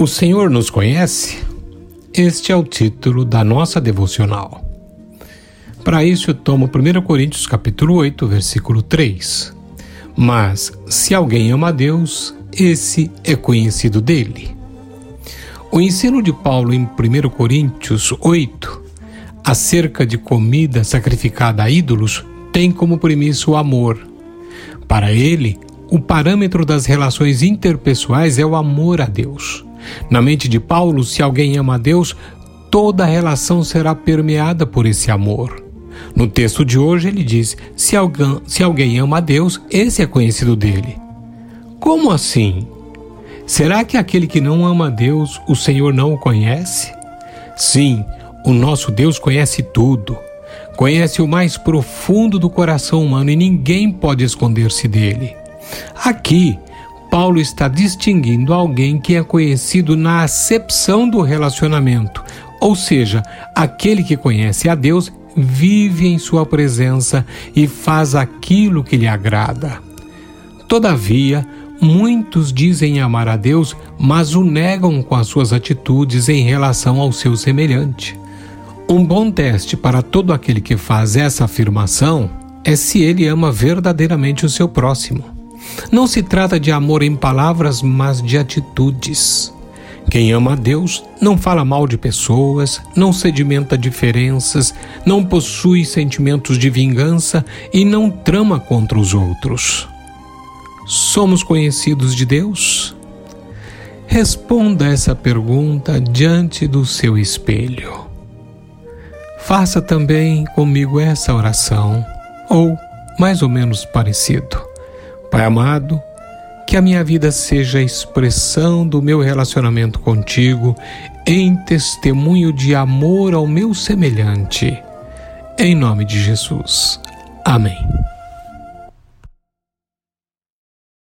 O Senhor nos conhece? Este é o título da nossa devocional. Para isso tomo 1 Coríntios capítulo 8, versículo 3. Mas se alguém ama a Deus, esse é conhecido dele. O ensino de Paulo em 1 Coríntios 8, acerca de comida sacrificada a ídolos, tem como premissa o amor. Para ele, o parâmetro das relações interpessoais é o amor a Deus. Na mente de Paulo, se alguém ama a Deus, toda relação será permeada por esse amor. No texto de hoje, ele diz: se alguém, se alguém ama a Deus, esse é conhecido dele. Como assim? Será que aquele que não ama a Deus, o Senhor não o conhece? Sim, o nosso Deus conhece tudo. Conhece o mais profundo do coração humano e ninguém pode esconder-se dele. Aqui, Paulo está distinguindo alguém que é conhecido na acepção do relacionamento, ou seja, aquele que conhece a Deus vive em sua presença e faz aquilo que lhe agrada. Todavia, muitos dizem amar a Deus, mas o negam com as suas atitudes em relação ao seu semelhante. Um bom teste para todo aquele que faz essa afirmação é se ele ama verdadeiramente o seu próximo. Não se trata de amor em palavras, mas de atitudes. Quem ama a Deus não fala mal de pessoas, não sedimenta diferenças, não possui sentimentos de vingança e não trama contra os outros. Somos conhecidos de Deus? Responda essa pergunta diante do seu espelho. Faça também comigo essa oração, ou mais ou menos parecido. Pai amado, que a minha vida seja a expressão do meu relacionamento contigo em testemunho de amor ao meu semelhante. Em nome de Jesus. Amém.